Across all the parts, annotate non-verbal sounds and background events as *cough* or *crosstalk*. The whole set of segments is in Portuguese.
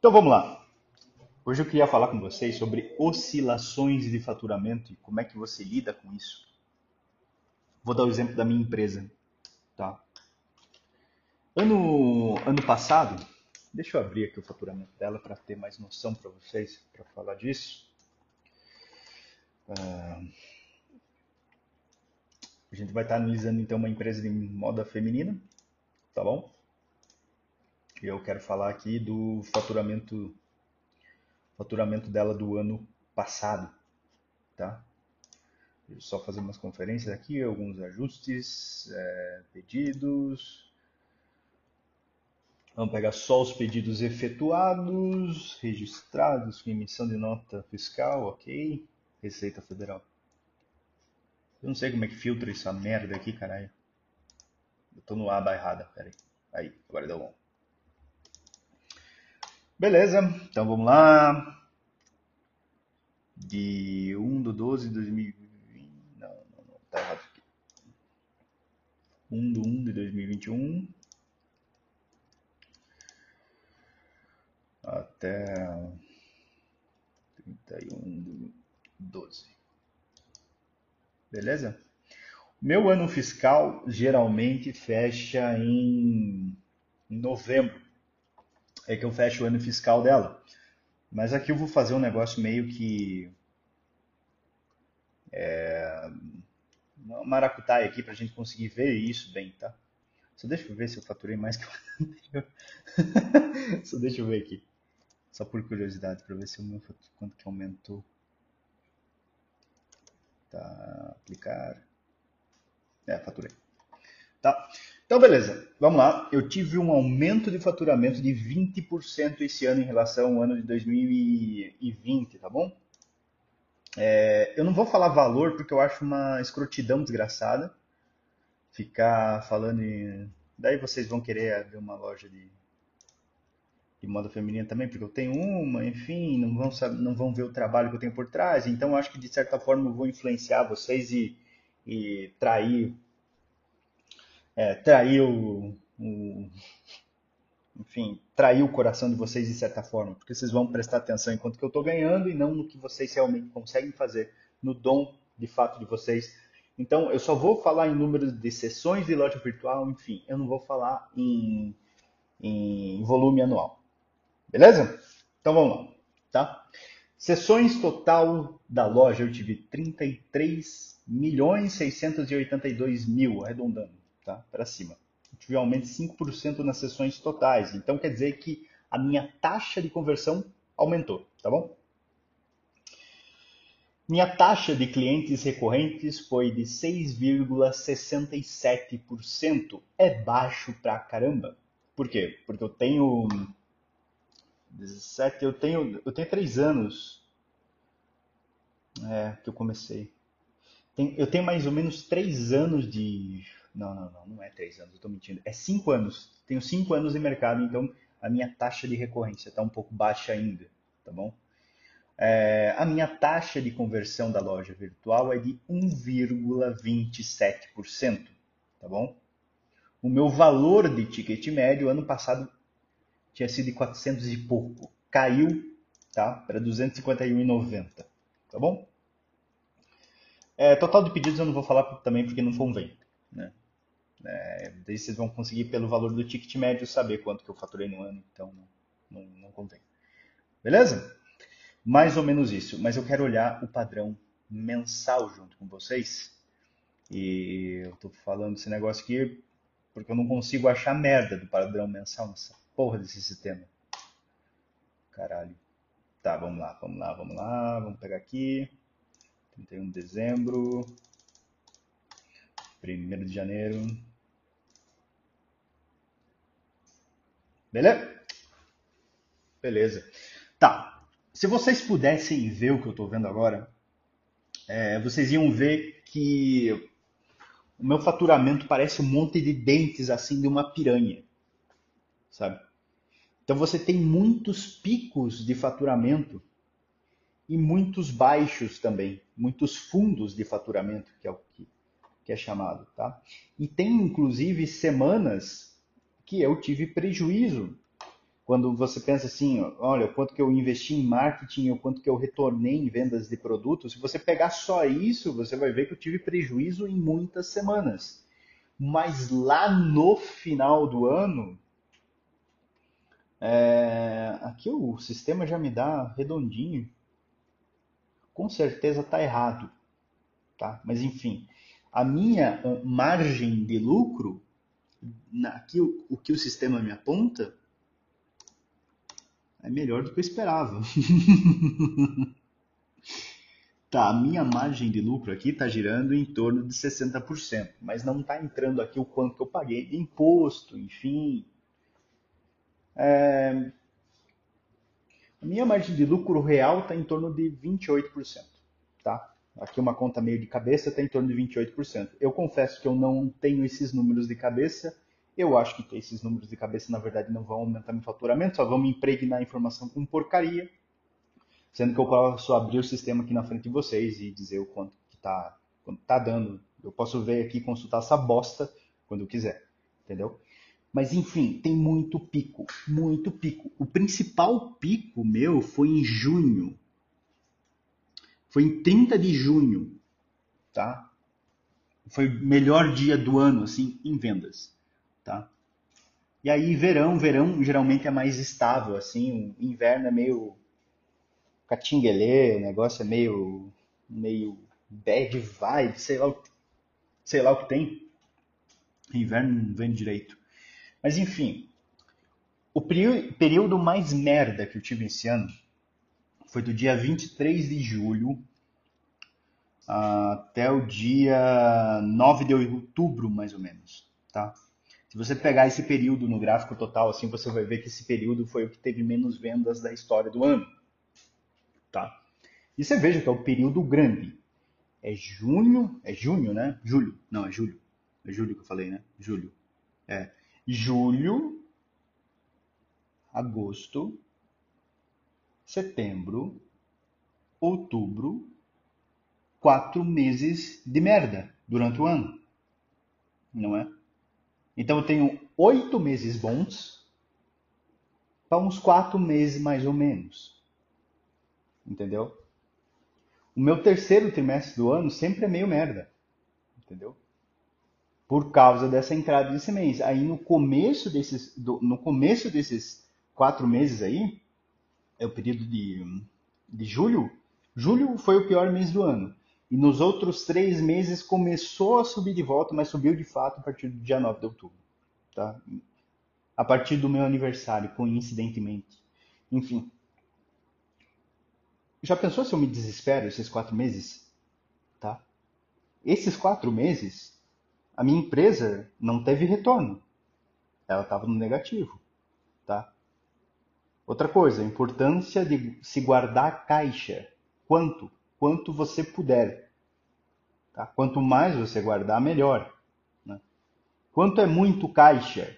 Então vamos lá. Hoje eu queria falar com vocês sobre oscilações de faturamento e como é que você lida com isso. Vou dar o exemplo da minha empresa, tá? Ano, ano passado, deixa eu abrir aqui o faturamento dela para ter mais noção para vocês, para falar disso. Uh, a gente vai estar analisando então uma empresa de moda feminina, tá bom? Eu quero falar aqui do faturamento faturamento dela do ano passado, tá? Deixa só fazer umas conferências aqui, alguns ajustes, é, pedidos. Vamos pegar só os pedidos efetuados, registrados com emissão de nota fiscal, ok? Receita Federal. Eu não sei como é que filtra essa merda aqui, caralho. Eu tô no aba errada, peraí. Aí, agora deu bom. Beleza, então vamos lá. De 1 do 12 de 2020. Não, não, não, tá errado aqui. 1 do 1 de 2021. Até 31 do 12. Beleza? Meu ano fiscal geralmente fecha em novembro é que eu fecho o ano fiscal dela. Mas aqui eu vou fazer um negócio meio que. É, uma maracutaia aqui para a gente conseguir ver isso bem, tá? Só deixa eu ver se eu faturei mais que o *laughs* Só deixa eu ver aqui. Só por curiosidade, para ver se o meu quanto que aumentou. Tá, aplicar. É, faturei. Tá? Então, beleza. Vamos lá. Eu tive um aumento de faturamento de 20% esse ano em relação ao ano de 2020, tá bom? É, eu não vou falar valor porque eu acho uma escrotidão desgraçada ficar falando em... Daí vocês vão querer ver uma loja de, de moda feminina também, porque eu tenho uma, enfim, não vão, não vão ver o trabalho que eu tenho por trás. Então, eu acho que de certa forma eu vou influenciar vocês e, e trair é, traiu, o, enfim, traiu o coração de vocês de certa forma, porque vocês vão prestar atenção em quanto que eu estou ganhando e não no que vocês realmente conseguem fazer, no dom de fato de vocês. Então, eu só vou falar em números de sessões de loja virtual, enfim, eu não vou falar em, em volume anual. Beleza? Então vamos lá, tá? Sessões total da loja eu tive 33 milhões 682 mil, arredondando tá? para cima. Eu tive um aumento de 5% nas sessões totais. Então quer dizer que a minha taxa de conversão aumentou, tá bom? Minha taxa de clientes recorrentes foi de 6,67%. É baixo pra caramba. Por quê? Porque eu tenho 17, eu tenho, eu tenho 3 anos é, que eu comecei. eu tenho mais ou menos 3 anos de não, não, não, não é três anos, eu estou mentindo. É cinco anos. Tenho cinco anos de mercado, então a minha taxa de recorrência está um pouco baixa ainda, tá bom? É, a minha taxa de conversão da loja virtual é de 1,27%, tá bom? O meu valor de ticket médio ano passado tinha sido de 400 e pouco, caiu, tá, para 251,90, tá bom? É, total de pedidos eu não vou falar também porque não convém, né? É, daí vocês vão conseguir, pelo valor do ticket médio, saber quanto que eu faturei no ano, então não, não, não convém. Beleza? Mais ou menos isso. Mas eu quero olhar o padrão mensal junto com vocês. E eu estou falando esse negócio aqui porque eu não consigo achar merda do padrão mensal nessa porra desse sistema. Caralho. Tá, vamos lá, vamos lá, vamos lá. Vamos pegar aqui. 31 de dezembro. 1 de janeiro. Beleza? Beleza. Tá. Se vocês pudessem ver o que eu estou vendo agora, é, vocês iam ver que o meu faturamento parece um monte de dentes assim de uma piranha, sabe? Então você tem muitos picos de faturamento e muitos baixos também, muitos fundos de faturamento, que é o que, que é chamado, tá? E tem inclusive semanas que eu tive prejuízo quando você pensa assim, olha, quanto que eu investi em marketing, o quanto que eu retornei em vendas de produtos, se você pegar só isso, você vai ver que eu tive prejuízo em muitas semanas. Mas lá no final do ano, é, aqui o sistema já me dá redondinho. Com certeza está errado, tá? Mas enfim, a minha margem de lucro, aqui o, que o sistema me aponta, é melhor do que eu esperava. *laughs* tá, a minha margem de lucro aqui está girando em torno de 60%, mas não está entrando aqui o quanto que eu paguei de imposto, enfim. É... A minha margem de lucro real está em torno de 28%, tá? Aqui uma conta meio de cabeça está em torno de 28%. Eu confesso que eu não tenho esses números de cabeça, eu acho que esses números de cabeça, na verdade, não vão aumentar meu faturamento, só vão me impregnar a informação com porcaria, sendo que eu posso abrir o sistema aqui na frente de vocês e dizer o quanto que está tá dando. Eu posso ver aqui consultar essa bosta quando eu quiser, entendeu? Mas enfim, tem muito pico, muito pico. O principal pico meu foi em junho. Foi em 30 de junho, tá? Foi o melhor dia do ano, assim, em vendas tá? E aí verão, verão geralmente é mais estável, assim, o inverno é meio catinguelê, o negócio é meio meio bad vibe, sei lá, sei lá o que tem. Inverno não vem direito. Mas enfim, o período mais merda que eu tive esse ano foi do dia 23 de julho até o dia 9 de outubro, mais ou menos, tá? Se você pegar esse período no gráfico total, assim, você vai ver que esse período foi o que teve menos vendas da história do ano. Tá? E você veja que é o período grande. É junho, é junho, né? Julho. Não, é julho. É julho que eu falei, né? Julho. É. Julho, agosto, setembro, outubro, quatro meses de merda durante o ano. Não é? Então eu tenho oito meses bons para uns quatro meses mais ou menos. Entendeu? O meu terceiro trimestre do ano sempre é meio merda. Entendeu? Por causa dessa entrada desse mês. Aí no começo desses, do, no começo desses quatro meses aí, é o período de, de julho. Julho foi o pior mês do ano. E nos outros três meses começou a subir de volta, mas subiu de fato a partir do dia 9 de outubro. Tá? A partir do meu aniversário, coincidentemente. Enfim. Já pensou se eu me desespero esses quatro meses? Tá? Esses quatro meses, a minha empresa não teve retorno. Ela estava no negativo. Tá? Outra coisa, a importância de se guardar caixa. Quanto? quanto você puder. Tá? Quanto mais você guardar, melhor. Né? Quanto é muito caixa?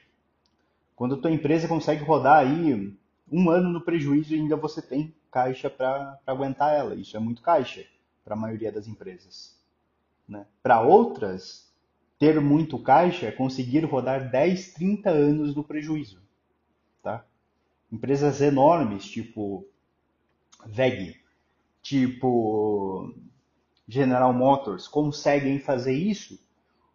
Quando a tua empresa consegue rodar aí um ano no prejuízo e ainda você tem caixa para aguentar ela. Isso é muito caixa para a maioria das empresas. Né? Para outras, ter muito caixa é conseguir rodar 10, 30 anos no prejuízo. Tá? Empresas enormes, tipo VEG, tipo General Motors conseguem fazer isso,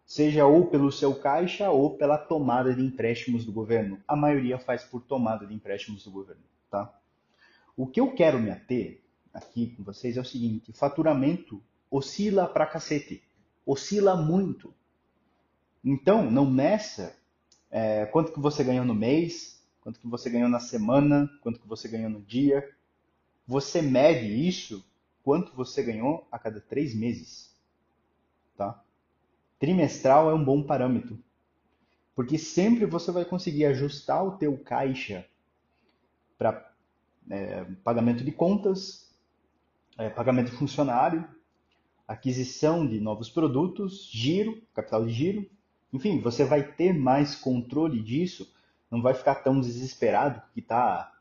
seja ou pelo seu caixa ou pela tomada de empréstimos do governo. A maioria faz por tomada de empréstimos do governo, tá? O que eu quero me ater aqui com vocês é o seguinte: faturamento oscila pra cacete, oscila muito. Então, não meça é, quanto que você ganhou no mês, quanto que você ganhou na semana, quanto que você ganhou no dia, você mede isso quanto você ganhou a cada três meses. Tá? Trimestral é um bom parâmetro. Porque sempre você vai conseguir ajustar o teu caixa para é, pagamento de contas, é, pagamento de funcionário, aquisição de novos produtos, giro, capital de giro. Enfim, você vai ter mais controle disso, não vai ficar tão desesperado que está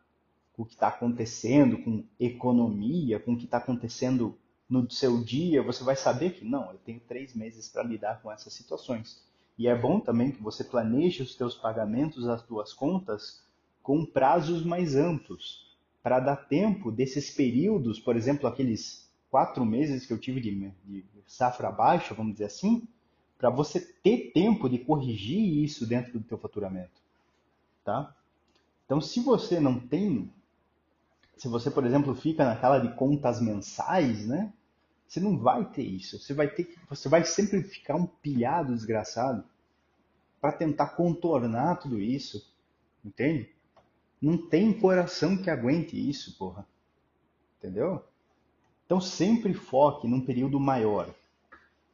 com o que está acontecendo, com economia, com o que está acontecendo no seu dia, você vai saber que não, eu tenho três meses para lidar com essas situações. E é bom também que você planeje os seus pagamentos, as suas contas, com prazos mais amplos, para dar tempo desses períodos, por exemplo, aqueles quatro meses que eu tive de, de safra baixa, vamos dizer assim, para você ter tempo de corrigir isso dentro do teu faturamento, tá? Então, se você não tem, se você, por exemplo, fica naquela de contas mensais, né? Você não vai ter isso. Você vai ter você vai sempre ficar um pilhado desgraçado para tentar contornar tudo isso, entende? Não tem coração que aguente isso, porra. Entendeu? Então sempre foque num período maior.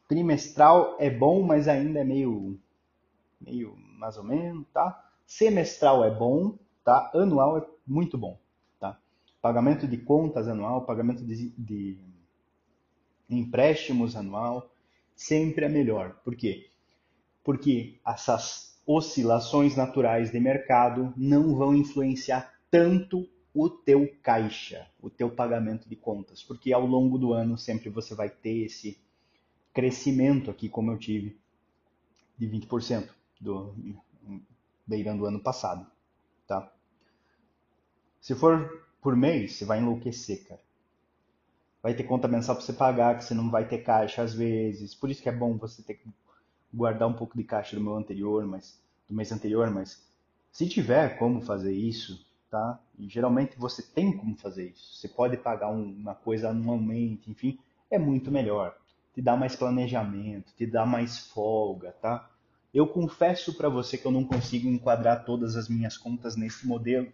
Trimestral é bom, mas ainda é meio meio mais ou menos, tá? Semestral é bom, tá? Anual é muito bom, tá? Pagamento de contas anual, pagamento de, de empréstimos anual, sempre é melhor. Por quê? Porque essas oscilações naturais de mercado não vão influenciar tanto o teu caixa, o teu pagamento de contas, porque ao longo do ano sempre você vai ter esse crescimento aqui, como eu tive, de 20% do beirando o ano passado, tá? Se for por mês, você vai enlouquecer, cara vai ter conta mensal para você pagar, que você não vai ter caixa às vezes. Por isso que é bom você ter que guardar um pouco de caixa do meu anterior, mas do mês anterior, mas se tiver como fazer isso, tá? E geralmente você tem como fazer isso. Você pode pagar uma coisa anualmente, enfim, é muito melhor. Te dá mais planejamento, te dá mais folga, tá? Eu confesso para você que eu não consigo enquadrar todas as minhas contas nesse modelo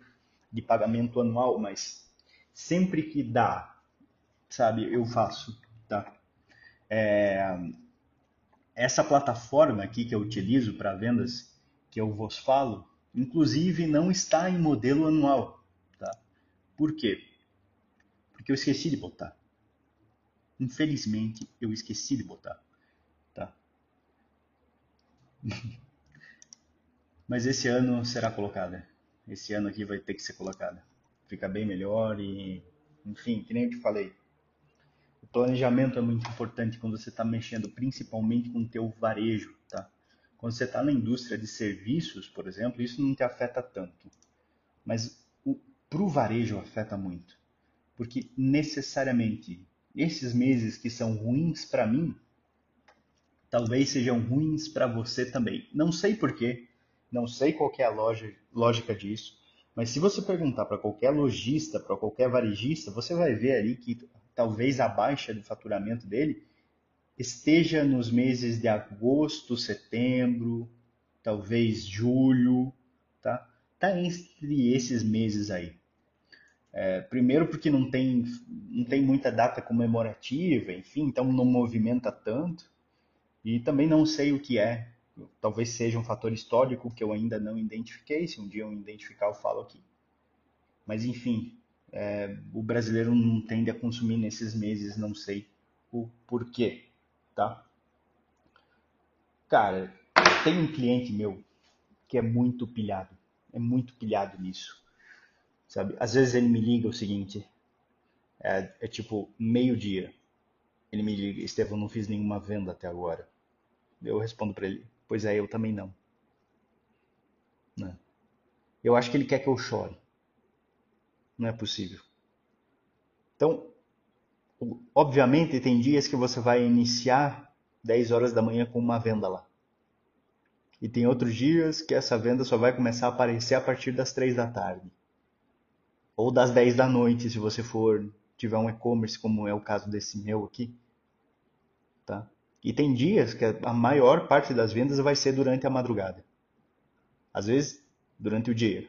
de pagamento anual, mas sempre que dá sabe, eu faço, tá? É, essa plataforma aqui que eu utilizo para vendas, que eu vos falo, inclusive não está em modelo anual, tá? Por quê? Porque eu esqueci de botar. Infelizmente, eu esqueci de botar? *laughs* Mas esse ano será colocada. Esse ano aqui vai ter que ser colocada. Fica bem melhor e, enfim, que nem eu te falei, o planejamento é muito importante quando você está mexendo principalmente com o teu varejo, tá? Quando você está na indústria de serviços, por exemplo, isso não te afeta tanto. Mas para o varejo afeta muito. Porque necessariamente esses meses que são ruins para mim, talvez sejam ruins para você também. Não sei porquê, não sei qual é a lógica disso, mas se você perguntar para qualquer lojista, para qualquer varejista, você vai ver ali que talvez a baixa do faturamento dele esteja nos meses de agosto, setembro, talvez julho, tá? Tá entre esses meses aí. É, primeiro porque não tem, não tem muita data comemorativa, enfim, então não movimenta tanto. E também não sei o que é. Talvez seja um fator histórico que eu ainda não identifiquei. Se um dia eu identificar, eu falo aqui. Mas enfim, é, o brasileiro não tende a consumir nesses meses, não sei o porquê, tá? Cara, tem um cliente meu que é muito pilhado, é muito pilhado nisso, sabe? Às vezes ele me liga o seguinte, é, é tipo meio dia, ele me liga, Estevão, não fiz nenhuma venda até agora. Eu respondo para ele, pois é, eu também não. não. Né? Eu acho que ele quer que eu chore. Não é possível. Então, obviamente, tem dias que você vai iniciar 10 horas da manhã com uma venda lá. E tem outros dias que essa venda só vai começar a aparecer a partir das 3 da tarde. Ou das 10 da noite, se você for tiver um e-commerce, como é o caso desse meu aqui. E tem dias que a maior parte das vendas vai ser durante a madrugada. Às vezes, durante o dia.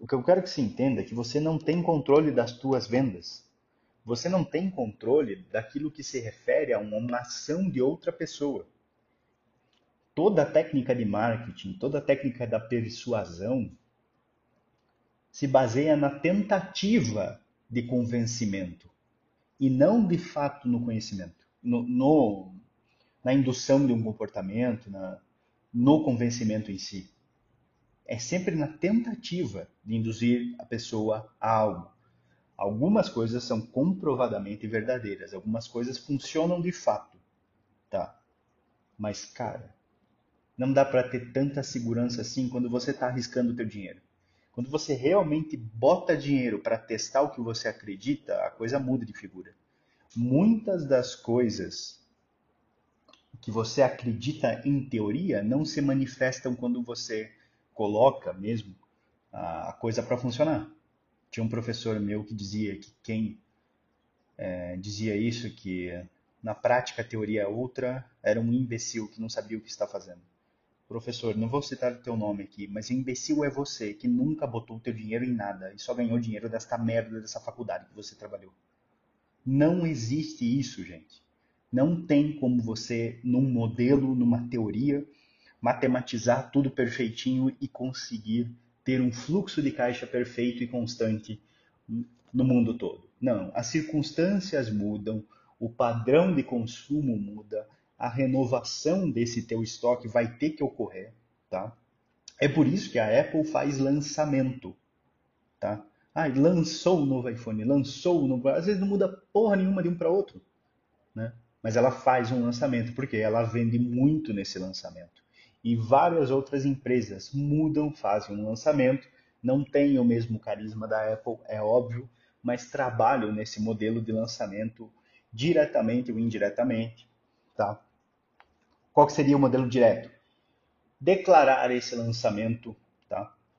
O que eu quero que se entenda é que você não tem controle das tuas vendas. Você não tem controle daquilo que se refere a uma ação de outra pessoa. Toda a técnica de marketing, toda a técnica da persuasão se baseia na tentativa de convencimento e não de fato no conhecimento, no, no na indução de um comportamento, na, no convencimento em si é sempre na tentativa de induzir a pessoa a algo. Algumas coisas são comprovadamente verdadeiras, algumas coisas funcionam de fato, tá? Mas cara, não dá para ter tanta segurança assim quando você está arriscando o teu dinheiro. Quando você realmente bota dinheiro para testar o que você acredita, a coisa muda de figura. Muitas das coisas que você acredita em teoria não se manifestam quando você coloca mesmo a coisa para funcionar. Tinha um professor meu que dizia que quem é, dizia isso, que na prática a teoria é outra, era um imbecil que não sabia o que está fazendo. Professor, não vou citar o teu nome aqui, mas imbecil é você que nunca botou o teu dinheiro em nada e só ganhou dinheiro desta merda dessa faculdade que você trabalhou. Não existe isso, gente. Não tem como você, num modelo, numa teoria, matematizar tudo perfeitinho e conseguir ter um fluxo de caixa perfeito e constante no mundo todo. Não, as circunstâncias mudam, o padrão de consumo muda, a renovação desse teu estoque vai ter que ocorrer, tá? É por isso que a Apple faz lançamento, tá? Ah, lançou o novo iPhone, lançou o novo, às vezes não muda porra nenhuma de um para outro, né? Mas ela faz um lançamento porque ela vende muito nesse lançamento. E várias outras empresas mudam, fazem um lançamento, não têm o mesmo carisma da Apple, é óbvio, mas trabalham nesse modelo de lançamento diretamente ou indiretamente, tá? Qual que seria o modelo direto? Declarar esse lançamento?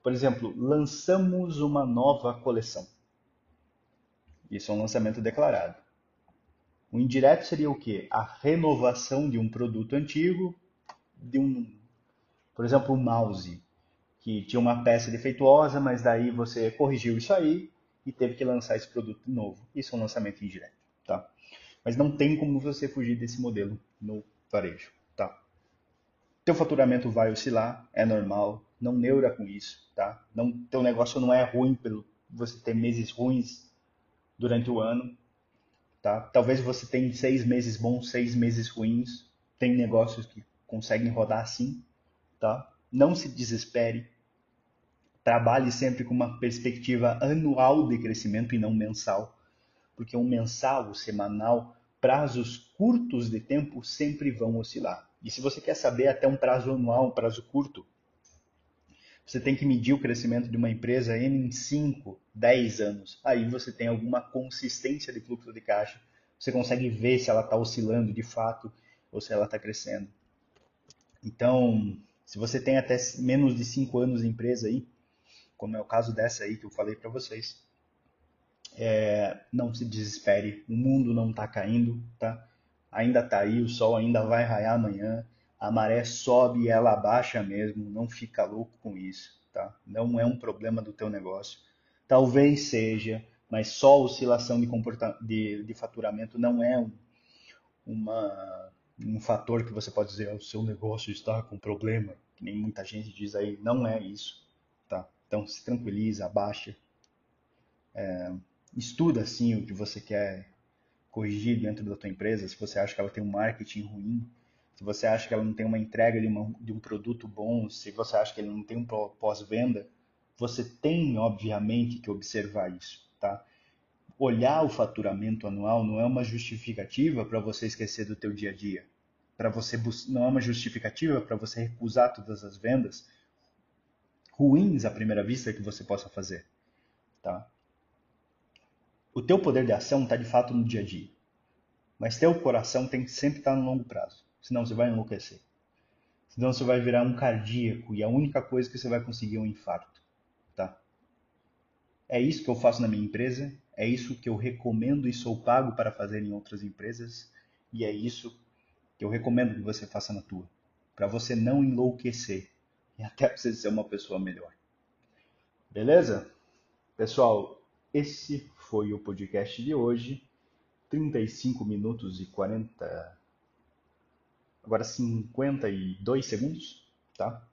Por exemplo, lançamos uma nova coleção. Isso é um lançamento declarado. O indireto seria o quê? A renovação de um produto antigo, de um, por exemplo, um mouse que tinha uma peça defeituosa, mas daí você corrigiu isso aí e teve que lançar esse produto novo. Isso é um lançamento indireto, tá? Mas não tem como você fugir desse modelo no varejo. Teu faturamento vai oscilar, é normal, não neura com isso, tá? Não, teu negócio não é ruim pelo você ter meses ruins durante o ano, tá? Talvez você tenha seis meses bons, seis meses ruins. Tem negócios que conseguem rodar assim, tá? Não se desespere. Trabalhe sempre com uma perspectiva anual de crescimento e não mensal, porque um mensal, o semanal, prazos curtos de tempo sempre vão oscilar. E se você quer saber até um prazo anual, um prazo curto, você tem que medir o crescimento de uma empresa em 5, 10 anos. Aí você tem alguma consistência de fluxo de caixa. Você consegue ver se ela está oscilando de fato ou se ela está crescendo. Então, se você tem até menos de 5 anos de empresa aí, como é o caso dessa aí que eu falei para vocês, é, não se desespere, o mundo não está caindo, tá? ainda está aí, o sol ainda vai raiar amanhã, a maré sobe e ela baixa mesmo, não fica louco com isso, tá? Não é um problema do teu negócio. Talvez seja, mas só oscilação de, de, de faturamento não é um, uma, um fator que você pode dizer, oh, o seu negócio está com problema, que nem muita gente diz aí, não é isso, tá? Então se tranquiliza, abaixa, é, estuda assim o que você quer corrigir dentro da tua empresa, se você acha que ela tem um marketing ruim, se você acha que ela não tem uma entrega de, uma, de um produto bom, se você acha que ele não tem um pós-venda, você tem, obviamente, que observar isso, tá? Olhar o faturamento anual não é uma justificativa para você esquecer do teu dia a dia. Para você não é uma justificativa para você recusar todas as vendas ruins à primeira vista que você possa fazer, tá? O teu poder de ação está de fato no dia a dia. Mas teu coração tem que sempre estar tá no longo prazo. Senão você vai enlouquecer. Senão você vai virar um cardíaco e a única coisa que você vai conseguir é um infarto. Tá? É isso que eu faço na minha empresa. É isso que eu recomendo e sou pago para fazer em outras empresas. E é isso que eu recomendo que você faça na tua. Para você não enlouquecer. E até você ser uma pessoa melhor. Beleza? Pessoal, esse foi o podcast de hoje. 35 minutos e 40. Agora 52 segundos, tá?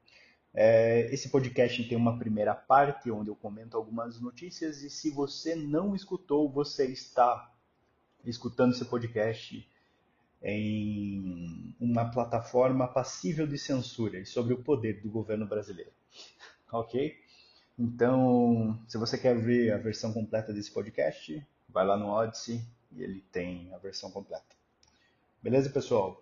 É, esse podcast tem uma primeira parte onde eu comento algumas notícias e se você não escutou, você está escutando esse podcast em uma plataforma passível de censura e sobre o poder do governo brasileiro. *laughs* ok? Então, se você quer ver a versão completa desse podcast, vai lá no Odyssey e ele tem a versão completa. Beleza, pessoal?